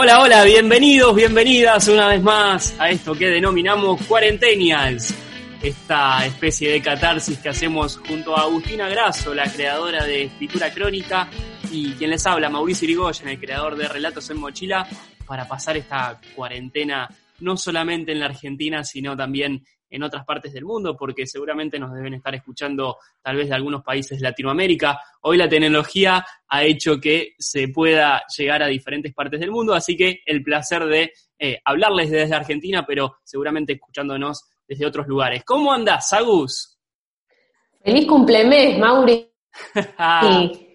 Hola, hola, bienvenidos, bienvenidas una vez más a esto que denominamos Cuarentenials, esta especie de catarsis que hacemos junto a Agustina Grasso, la creadora de Escritura Crónica, y quien les habla, Mauricio Irigoyen, el creador de Relatos en Mochila, para pasar esta cuarentena no solamente en la Argentina, sino también en otras partes del mundo, porque seguramente nos deben estar escuchando tal vez de algunos países de Latinoamérica. Hoy la tecnología ha hecho que se pueda llegar a diferentes partes del mundo, así que el placer de eh, hablarles desde Argentina, pero seguramente escuchándonos desde otros lugares. ¿Cómo andas, Agus? Feliz cumplemes, Mauri.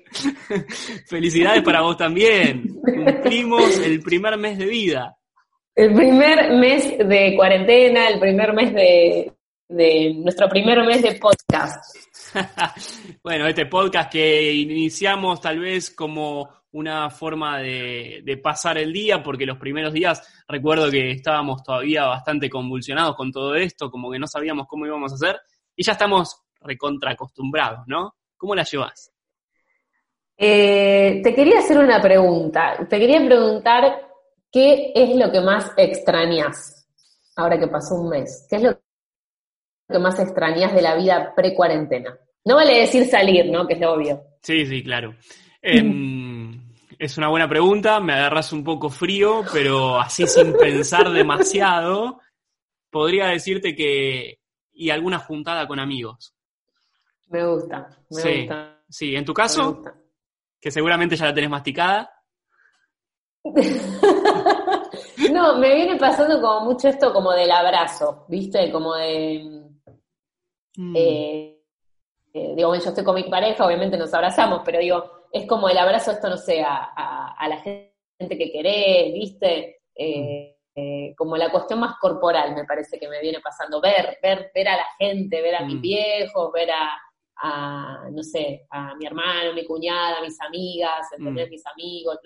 Felicidades para vos también. Cumplimos el primer mes de vida. El primer mes de cuarentena, el primer mes de, nuestro primer mes de podcast. bueno, este podcast que iniciamos tal vez como una forma de, de, pasar el día, porque los primeros días recuerdo que estábamos todavía bastante convulsionados con todo esto, como que no sabíamos cómo íbamos a hacer, y ya estamos recontra acostumbrados, ¿no? ¿Cómo la llevas? Eh, te quería hacer una pregunta. Te quería preguntar ¿Qué es lo que más extrañas ahora que pasó un mes? ¿Qué es lo que más extrañas de la vida pre-cuarentena? No vale decir salir, ¿no? Que es lo obvio. Sí, sí, claro. Em, es una buena pregunta, me agarras un poco frío, pero así sin pensar demasiado, podría decirte que... y alguna juntada con amigos. Me gusta, me sí, gusta. Sí, en tu caso, que seguramente ya la tenés masticada. No, me viene pasando como mucho esto como del abrazo, ¿viste? Como de... Mm. Eh, eh, digo, bueno, yo estoy con mi pareja, obviamente nos abrazamos, pero digo, es como el abrazo, esto no sé, a, la gente que querés, ¿viste? Eh, mm. como la cuestión más corporal me parece que me viene pasando, ver, ver, ver a la gente, ver a mis mm. viejos, ver a, a, no sé, a mi hermano, mi cuñada, mis amigas, entender mm. mis amigos.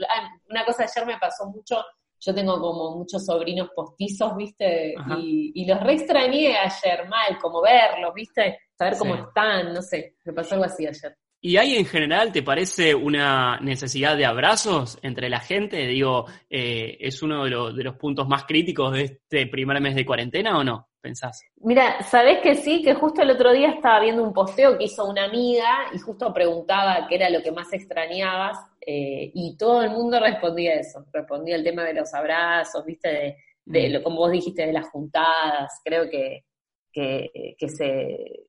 una cosa ayer me pasó mucho, yo tengo como muchos sobrinos postizos, ¿viste? Y, los re extrañé ayer mal, como verlos, ¿viste? Saber cómo están, no sé, me pasó algo así ayer. ¿Y hay en general, te parece, una necesidad de abrazos entre la gente? Digo, eh, ¿es uno de, de, los puntos más críticos de este primer mes de cuarentena o no? ¿Pensás? Mira, ¿sabés que sí? Que justo el otro día estaba viendo un posteo que hizo una amiga y justo preguntaba qué era lo que más extrañabas eh, y todo el mundo respondía eso. Respondía el tema de los abrazos, ¿viste? De, mm. lo, como vos dijiste, de las juntadas. Creo que, que, que se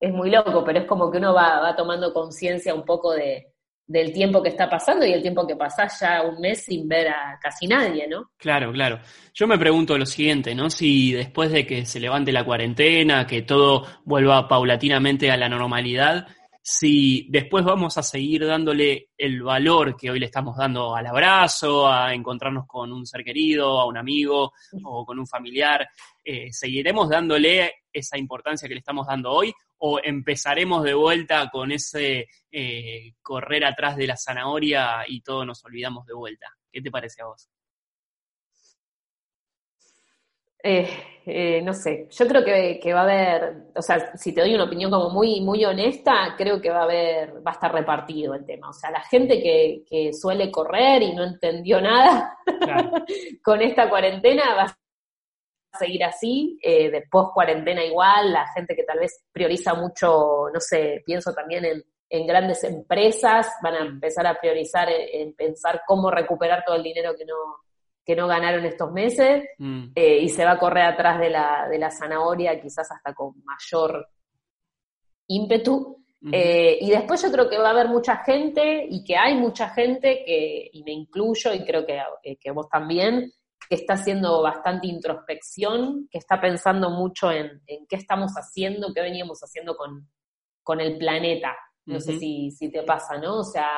es muy loco, pero es como que uno va, va tomando conciencia un poco de, del tiempo que está pasando y el tiempo que pasás ya un mes sin ver a casi nadie, ¿no? Claro, claro. Yo me pregunto lo siguiente, ¿no? Si después de que se levante la cuarentena, que todo vuelva paulatinamente a la normalidad, si después vamos a seguir dándole el valor que hoy le estamos dando al abrazo, a encontrarnos con un ser querido, a un amigo o con un familiar, eh, ¿seguiremos dándole esa importancia que le estamos dando hoy o empezaremos de vuelta con ese eh, correr atrás de la zanahoria y todos nos olvidamos de vuelta? ¿Qué te parece a vos? Eh, eh, no sé, yo creo que, va a haber, o sea, si te doy una opinión como muy, muy honesta, creo que va a haber, va a estar repartido el tema. O sea, la gente que, suele correr y no entendió nada con esta cuarentena va a seguir así, eh, después cuarentena igual, la gente que tal vez prioriza mucho, no sé, pienso también en, grandes empresas, van a empezar a priorizar en pensar cómo recuperar todo el dinero que no, que no ganaron estos meses mm. eh, y se va a correr atrás de la, de la zanahoria quizás hasta con mayor ímpetu. Eh, y después yo creo que va a haber mucha gente y que hay mucha gente que, y me incluyo y creo que, eh, que vos también, que está haciendo bastante introspección, que está pensando mucho en, en qué estamos haciendo, qué veníamos haciendo con, con el planeta. No sé si, si te pasa, ¿no? O sea,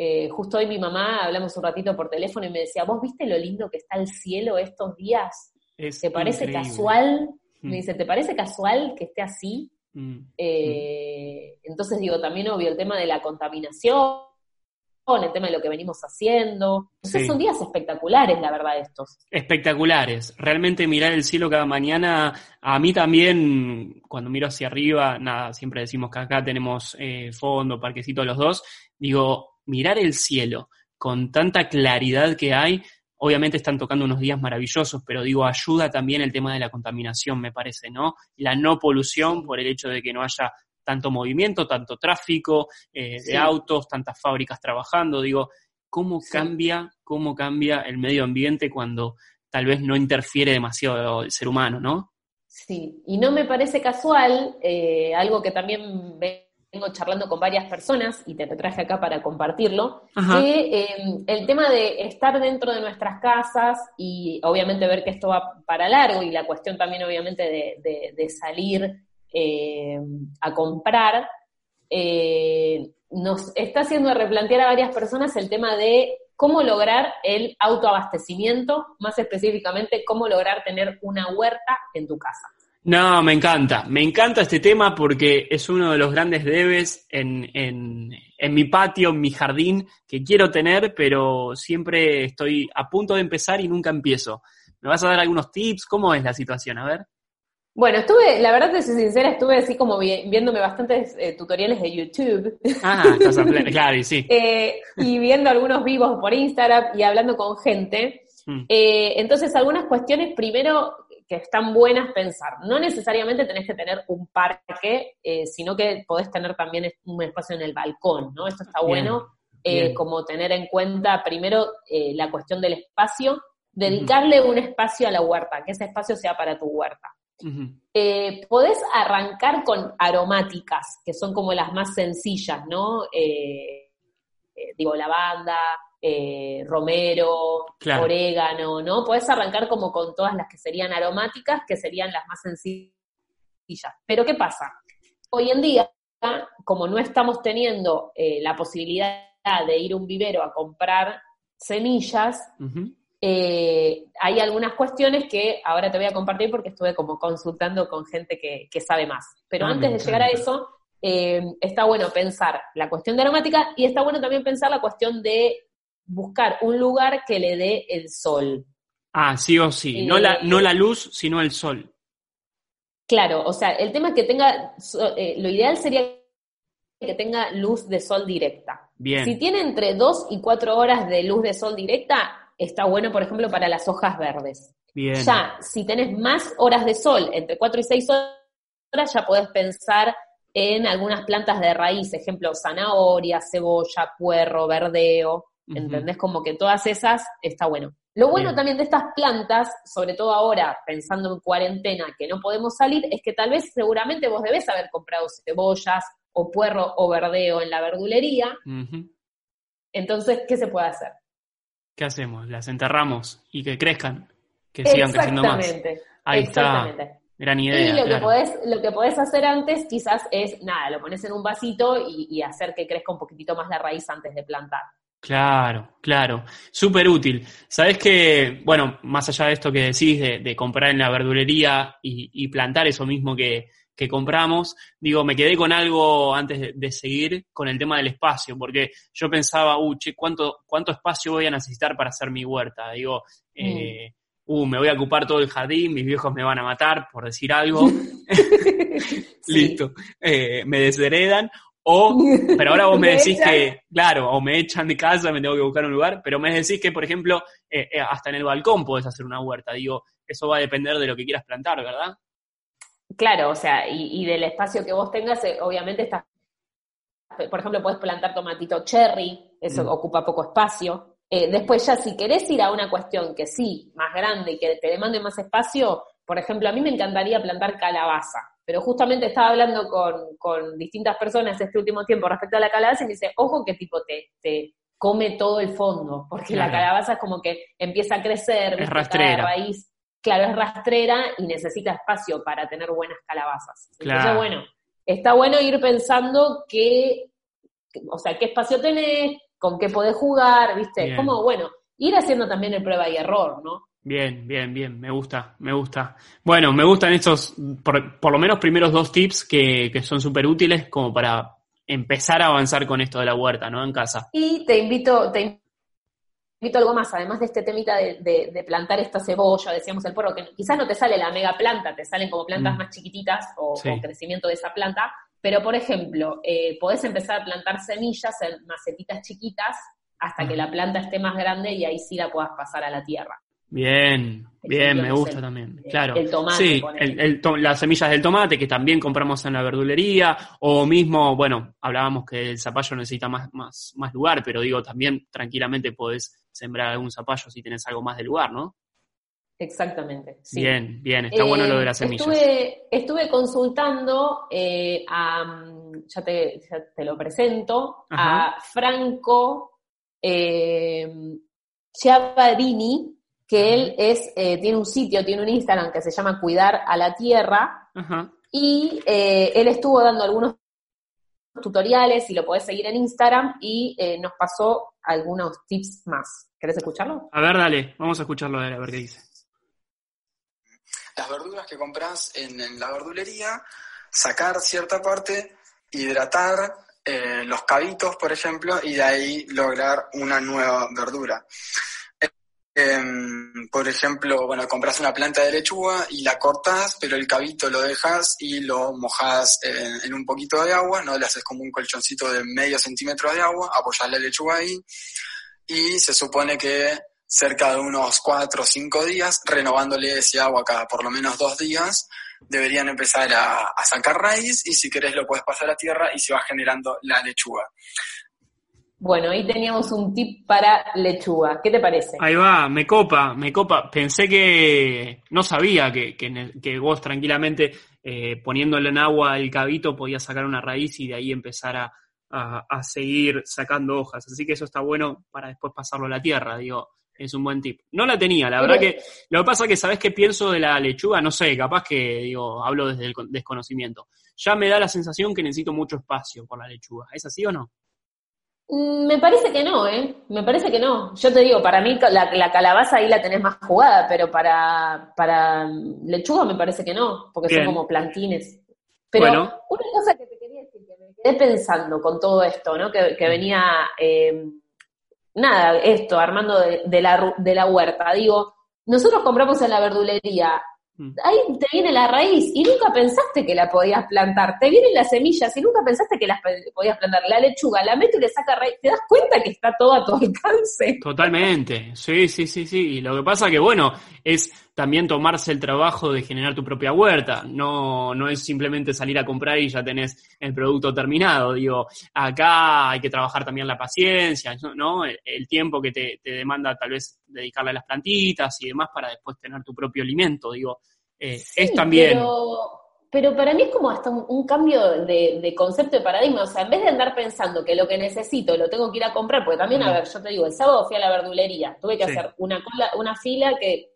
eh, justo hoy mi mamá hablamos un ratito por teléfono y me decía, ¿vos viste lo lindo que está el cielo estos días? ¿Te parece casual? Me mm. dice, ¿te parece casual que esté así? Mm. Eh, entonces digo, también obvio el tema de la contaminación, el tema de lo que venimos haciendo. son días espectaculares, la verdad, estos. Espectaculares. Realmente mirar el cielo cada mañana, a mí también, cuando miro hacia arriba, nada, siempre decimos que acá tenemos eh, fondo, parquecito los dos, digo, mirar el cielo con tanta claridad que hay, obviamente están tocando unos días maravillosos, pero digo, ayuda también el tema de la contaminación, me parece, ¿no? La no polución por el hecho de que no haya tanto movimiento, tanto tráfico eh, de autos, tantas fábricas trabajando, digo, ¿cómo cambia, cómo cambia el medio ambiente cuando tal vez no interfiere demasiado el ser humano, ¿no? Sí, y no me parece casual, eh, algo que también vengo charlando con varias personas y te lo traje acá para compartirlo, que em, el tema de estar dentro de nuestras casas y obviamente ver que esto va para largo y la cuestión también obviamente de, salir em, a comprar, eh, nos está haciendo replantear a varias personas el tema de cómo lograr el autoabastecimiento, más específicamente cómo lograr tener una huerta en tu casa. No, me encanta, me encanta este tema porque es uno de los grandes debes en, en, en, mi patio, en mi jardín, que quiero tener, pero siempre estoy a punto de empezar y nunca empiezo. ¿Me vas a dar algunos tips? ¿Cómo es la situación? A ver. Bueno, estuve, la verdad, te soy sincera, estuve así como viéndome bastantes eh, tutoriales de YouTube. Ah, estás a pleno, claro, y sí. eh, y viendo algunos vivos por Instagram y hablando con gente. Mm. Eh, entonces, algunas cuestiones, primero, que están buenas pensar. No necesariamente tenés que tener un parque, eh, sino que podés tener también un espacio en el balcón, ¿no? Esto está bueno, eh, como tener en cuenta primero eh, la cuestión del espacio, dedicarle un espacio a la huerta, que ese espacio sea para tu huerta. podés arrancar con aromáticas, que son como las más sencillas, ¿no? digo, lavanda, eh, romero, orégano, ¿no? Puedes arrancar como con todas las que serían aromáticas, que serían las más sencillas. Pero ¿qué pasa? Hoy en día, como no estamos teniendo eh, la posibilidad de ir a un vivero a comprar semillas, eh, hay algunas cuestiones que ahora te voy a compartir porque estuve como consultando con gente que, sabe más. Pero ah, antes de llegar a eso, está bueno pensar la cuestión de aromática y está bueno también pensar la cuestión de buscar un lugar que le dé el sol. Ah, sí o sí. no, la, no la luz, sino el sol. Claro, o sea, el tema es que tenga, eh, lo ideal sería que tenga luz de sol directa. Bien. Si tiene entre 2 y 4 horas de luz de sol directa, está bueno, por ejemplo, para las hojas verdes. Bien. Ya, si tenés más horas de sol, entre 4 y 6 horas, ya podés pensar en algunas plantas de raíz, ejemplo, zanahoria, cebolla, puerro, verdeo. ¿Entendés? Como que todas esas está bueno. Lo bueno también de estas plantas, sobre todo ahora, pensando en cuarentena, que no podemos salir, es que tal vez seguramente vos debés haber comprado cebollas o puerro o verdeo en la verdulería. Entonces, ¿qué se puede hacer? ¿Qué hacemos? Las enterramos y que crezcan, que sigan creciendo más. Ahí Exactamente. está. Gran idea. Y lo, que podés, lo que podés hacer antes quizás es, nada, lo pones en un vasito y, y hacer que crezca un poquitito más la raíz antes de plantar. Claro, claro, súper útil. Sabes que, bueno, más allá de esto que decís de, comprar en la verdulería y, plantar eso mismo que, compramos, digo, me quedé con algo antes de, seguir con el tema del espacio, porque yo pensaba, uh, che, ¿cuánto, ¿cuánto espacio voy a necesitar para hacer mi huerta? Digo, mm. eh, uh, me voy a ocupar todo el jardín, mis viejos me van a matar, por decir algo. Listo, eh, me desheredan. O, pero ahora vos me decís que, claro, o me echan de casa, me tengo que buscar un lugar, pero me decís que, por ejemplo, eh, eh, hasta en el balcón podés hacer una huerta. Digo, eso va a depender de lo que quieras plantar, ¿verdad? Claro, o sea, y, del espacio que vos tengas, eh, obviamente estás, por ejemplo, podés plantar tomatito cherry, eso mm. ocupa poco espacio. después ya, si querés ir a una cuestión que sí, más grande y que te demande más espacio, por ejemplo, a mí me encantaría plantar calabaza pero justamente estaba hablando con, distintas personas este último tiempo respecto a la calabaza y me dice, ojo que tipo te, te come todo el fondo, porque la calabaza es como que empieza a crecer, es rastrera. raíz, claro, es rastrera y necesita espacio para tener buenas calabazas. Entonces, bueno, está bueno ir pensando qué, o sea, qué espacio tenés, con qué podés jugar, ¿viste? Como, bueno, ir haciendo también el prueba y error, ¿no? Bien, bien, bien, me gusta, me gusta. Bueno, me gustan estos, por, lo menos primeros dos tips que, que son súper útiles como para empezar a avanzar con esto de la huerta, ¿no? En casa. Y te invito, te invito a algo más, además de este temita de, de, plantar esta cebolla, decíamos el porro, que quizás no te sale la mega planta, te salen como plantas mm. más chiquititas o crecimiento de esa planta, pero por ejemplo, eh, podés empezar a plantar semillas en macetitas chiquitas hasta que la planta esté más grande y ahí sí la puedas pasar a la tierra. Bien, bien, me gusta también. Claro. El tomate. Sí, las semillas del tomate que también compramos en la verdulería, o mismo, bueno, hablábamos que el zapallo necesita más, más, más lugar, pero digo, también tranquilamente podés sembrar algún zapallo si tenés algo más de lugar, ¿no? Exactamente. Bien, bien, está bueno lo de las semillas. Estuve, estuve consultando eh, a, ya te, te, lo presento, a Franco eh, que él es, eh, tiene un sitio, tiene un Instagram que se llama Cuidar a la Tierra, y eh, él estuvo dando algunos tutoriales y lo podés seguir en Instagram y eh, nos pasó algunos tips más. ¿Querés escucharlo? A ver, dale, vamos a escucharlo, a ver qué dice. Las verduras que compras en, la verdulería, sacar cierta parte, hidratar los cabitos, por ejemplo, y de ahí lograr una nueva verdura. Em, por ejemplo, bueno, compras una planta de lechuga y la cortas, pero el cabito lo dejas y lo mojas en, un poquito de agua, ¿no? Le haces como un colchoncito de medio centímetro de agua, apoyas la lechuga ahí y se supone que cerca de unos cuatro o cinco días, renovándole ese agua cada por lo menos dos días, deberían empezar a, a sacar raíz y si querés lo puedes pasar a tierra y se va generando la lechuga. Bueno, ahí teníamos un tip para lechuga. ¿Qué te parece? Ahí va, me copa, me copa. Pensé que no sabía que, que, vos tranquilamente eh, poniéndole en agua el cabito podías sacar una raíz y de ahí empezar a, a, seguir sacando hojas. Así que eso está bueno para después pasarlo a la tierra, digo. Es un buen tip. No la tenía, la verdad que lo que pasa es que sabes qué pienso de la lechuga, no sé, capaz que digo, hablo desde el desconocimiento. Ya me da la sensación que necesito mucho espacio por la lechuga. ¿Es así o no? Mm, me parece que no, ¿eh? Me parece que no. Yo te digo, para mí la, calabaza ahí la tenés más jugada, pero para, para lechuga me parece que no, porque son como plantines. Pero una cosa que te quería decir, que me quedé pensando con todo esto, ¿no? Que, venía, eh, nada, esto, armando de, la, de la huerta. Digo, nosotros compramos en la verdulería. Ahí te viene la raíz y nunca pensaste que la podías plantar. Te vienen las semillas y nunca pensaste que las podías plantar. La lechuga, la meto y le saca raíz. Te das cuenta que está todo a tu alcance. Totalmente. Sí, sí, sí, sí. Y lo que pasa que, bueno, es también tomarse el trabajo de generar tu propia huerta. No, no es simplemente salir a comprar y ya tenés el producto terminado. Digo, acá hay que trabajar también la paciencia, ¿no? El, tiempo que te, te demanda tal vez dedicarle a las plantitas y demás para después tener tu propio alimento. Digo, eh, es también... Pero, para mí es como hasta un, cambio de, concepto de paradigma. O sea, en vez de andar pensando que lo que necesito lo tengo que ir a comprar, porque también, a ver, yo te digo, el sábado fui a la verdulería, tuve que hacer una una fila que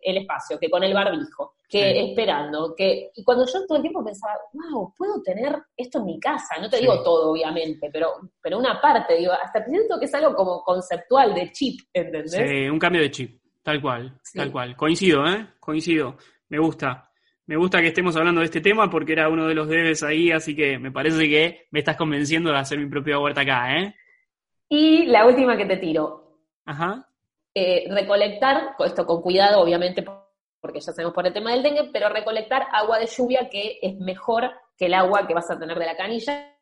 el espacio, que con el barbijo, que esperando, que y cuando yo todo el tiempo pensaba, wow, puedo tener esto en mi casa, no te digo todo obviamente, pero pero una parte, digo, hasta siento que es algo como conceptual de chip, ¿entendés? Sí, un cambio de chip. Tal cual, tal cual. Coincido, ¿eh? Coincido. Me gusta. Me gusta que estemos hablando de este tema porque era uno de los debes ahí, así que me parece que me estás convenciendo de hacer mi propia huerta acá, ¿eh? Y la última que te tiro. Ajá. Eh, recolectar, esto con cuidado, obviamente, porque ya sabemos por el tema del dengue, pero recolectar agua de lluvia que es mejor que el agua que vas a tener de la canilla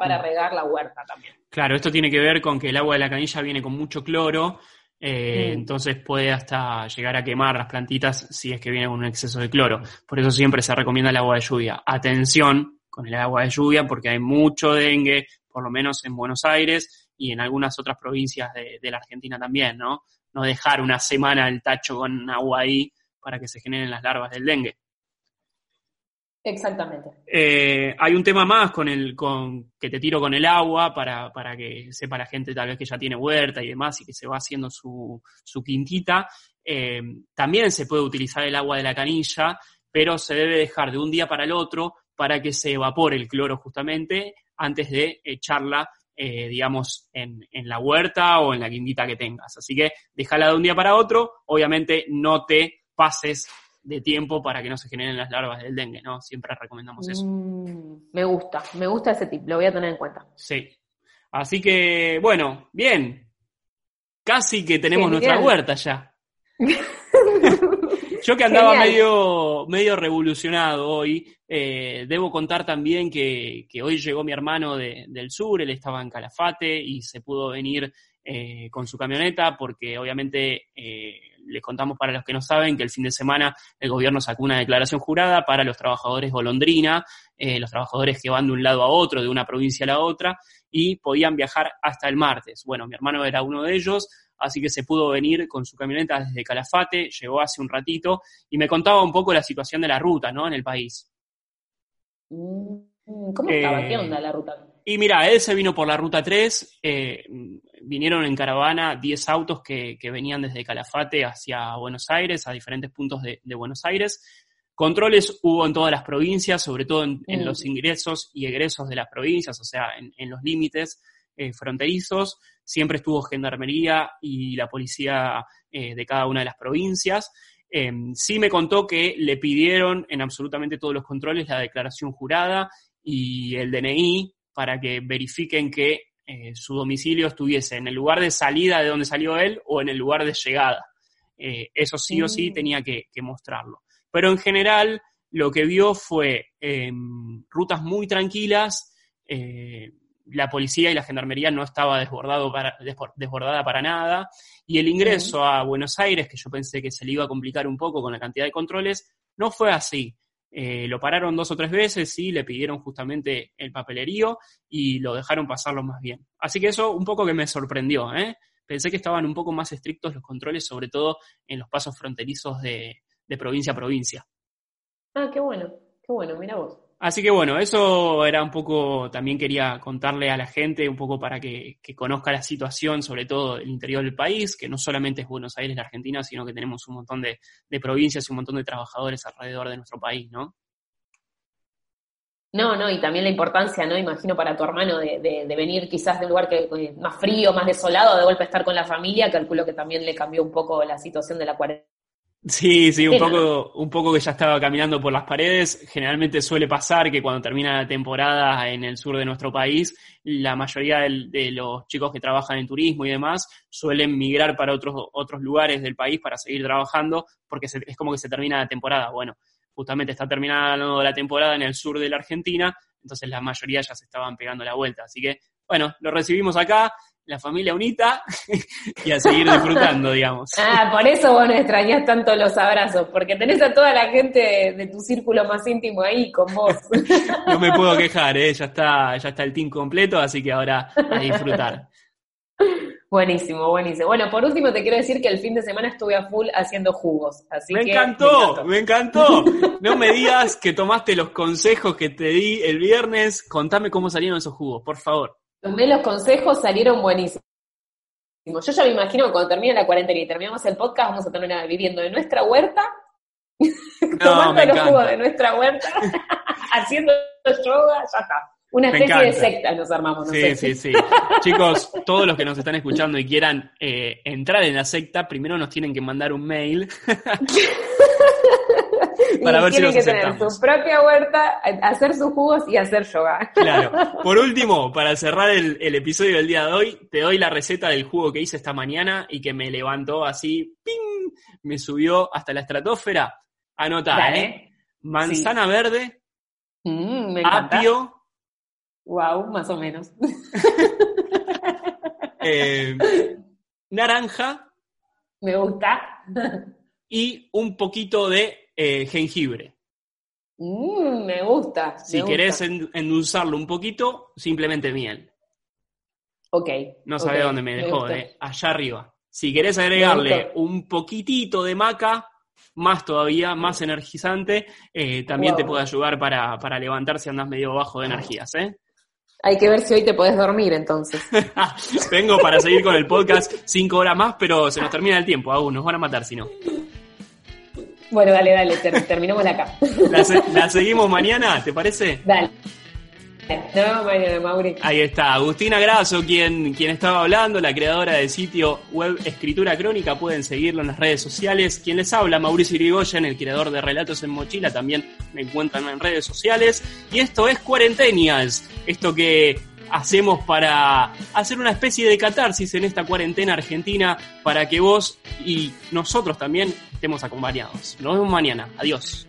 para mm. regar la huerta también. Claro, esto tiene que ver con que el agua de la canilla viene con mucho cloro eh, mm. Entonces puede hasta llegar a quemar las plantitas si es que viene con un exceso de cloro. Por eso siempre se recomienda el agua de lluvia. Atención con el agua de lluvia porque hay mucho dengue, por lo menos en Buenos Aires y en algunas otras provincias de, de la Argentina también, ¿no? No dejar una semana el tacho con agua ahí para que se generen las larvas del dengue. Exactamente. Eh, hay un tema más con el, con, que te tiro con el agua para, para, que sepa la gente tal vez que ya tiene huerta y demás y que se va haciendo su, su quintita. Eh, también se puede utilizar el agua de la canilla, pero se debe dejar de un día para el otro para que se evapore el cloro justamente antes de echarla, eh, digamos, en, en, la huerta o en la quintita que tengas. Así que déjala de un día para otro. Obviamente no te pases de tiempo para que no se generen las larvas del dengue, ¿no? Siempre recomendamos eso. Mm, me gusta, me gusta ese tip, lo voy a tener en cuenta. Sí. Así que, bueno, bien. Casi que tenemos nuestra huerta ya. Yo que andaba medio, medio revolucionado hoy, eh, debo contar también que, hoy llegó mi hermano del sur, él estaba en Calafate y se pudo venir eh, con su camioneta porque obviamente eh, les contamos para los que no saben que el fin de semana el gobierno sacó una declaración jurada para los trabajadores golondrina, los trabajadores que van de un lado a otro, de una provincia a la otra, y podían viajar hasta el martes. Bueno, mi hermano era uno de ellos, así que se pudo venir con su camioneta desde Calafate, llegó hace un ratito y me contaba un poco la situación de la ruta, ¿no? En el país. Mm, ¿Cómo estaba? ¿Qué eh, onda la ruta? Y mira, él se vino por la ruta 3, eh, vinieron en caravana 10 autos que, venían desde Calafate hacia Buenos Aires, a diferentes puntos de, Buenos Aires. Controles hubo en todas las provincias, sobre todo en, mm. los ingresos y egresos de las provincias, o sea, en, los límites eh, fronterizos siempre estuvo Gendarmería y la policía eh, de cada una de las provincias. Em, sí me contó que le pidieron en absolutamente todos los controles la declaración jurada y el DNI para que verifiquen que eh, su domicilio estuviese en el lugar de salida de donde salió él o en el lugar de llegada. Eh, eso sí o sí mm. tenía que, mostrarlo. Pero en general lo que vio fue em, rutas muy tranquilas, la policía y la gendarmería no estaba desbordado para, desbordada para nada, y el ingreso a Buenos Aires, que yo pensé que se le iba a complicar un poco con la cantidad de controles, no fue así. Eh, lo pararon dos o tres veces y le pidieron justamente el papelerío y lo dejaron pasarlo más bien. Así que eso un poco que me sorprendió. ¿eh? Pensé que estaban un poco más estrictos los controles, sobre todo en los pasos fronterizos de, de provincia a provincia. Ah, qué bueno, qué bueno, mira vos. Así que bueno, eso era un poco, también quería contarle a la gente un poco para que, conozca la situación, sobre todo el interior del país, que no solamente es Buenos Aires, la Argentina, sino que tenemos un montón de, provincias y un montón de trabajadores alrededor de nuestro país, ¿no? No, no, y también la importancia, ¿no? Imagino para tu hermano de, venir quizás de un lugar que, eh, más frío, más desolado, de golpe estar con la familia, calculo que también le cambió un poco la situación de la cuarentena Sí, sí, un poco, un poco que ya estaba caminando por las paredes. Generalmente suele pasar que cuando termina la temporada en el sur de nuestro país, la mayoría de, los chicos que trabajan en turismo y demás suelen migrar para otros, otros lugares del país para seguir trabajando, porque es como que se termina la temporada. Bueno, justamente está terminando la temporada en el sur de la Argentina, entonces la mayoría ya se estaban pegando la vuelta. Así que, bueno, lo recibimos acá, la familia unita y a seguir disfrutando, digamos. Ah, por eso vos no extrañás tanto los abrazos, porque tenés a toda la gente de, tu círculo más íntimo ahí con vos. No me puedo quejar, ¿eh? ya, está, ya está el team completo, así que ahora a disfrutar. Buenísimo, buenísimo. Bueno, por último te quiero decir que el fin de semana estuve a full haciendo jugos. Así me, encantó, me encantó, me encantó. No me digas que tomaste los consejos que te di el viernes. Contame cómo salieron esos jugos, por favor. Tomé los consejos, salieron buenísimos. Yo ya me imagino que cuando termine la cuarentena y terminamos el podcast, vamos a terminar viviendo en nuestra huerta, tomando los jugos de nuestra huerta, haciendo yoga, ya está. Una especie de secta nos armamos. sí, sí, sí. Chicos, todos los que nos están escuchando y quieran eh, entrar en la secta, primero nos tienen que mandar un mail. para ver si que tener su propia huerta, hacer sus jugos y hacer yoga. Claro. Por último, para cerrar el, episodio del día de hoy, te doy la receta del jugo que hice esta mañana y que me levantó así, ¡ping! Me subió hasta la estratosfera. Anota, ¿eh? Manzana verde, mm, apio. Wow, más o menos. Eh, naranja. Me gusta. y un poquito de eh, jengibre. Mm, me gusta. Si querés endulzarlo un poquito, simplemente miel. Ok. No sabe dónde me dejó, eh, allá arriba. Si querés agregarle un poquitito de maca, más todavía, más energizante, eh, también te puede ayudar para, para levantar si andas medio bajo de energías, ¿eh? Hay que ver si hoy te podés dormir entonces. Vengo para seguir con el podcast cinco horas más, pero se nos termina el tiempo aún, nos van a matar si no. Bueno, dale, dale, terminamos acá. La, seguimos mañana, ¿te parece? Dale. Vemos mañana, Mauri. Ahí está, Agustina Grasso, quien, quien estaba hablando, la creadora del sitio web Escritura Crónica. Pueden seguirlo en las redes sociales. Quien les habla, Mauricio Irigoyen, el creador de Relatos en Mochila, también me encuentran en redes sociales. Y esto es Cuarentenials, esto que hacemos para hacer una especie de catarsis en esta cuarentena argentina para que vos y nosotros también estemos acompañados. Nos vemos mañana. Adiós.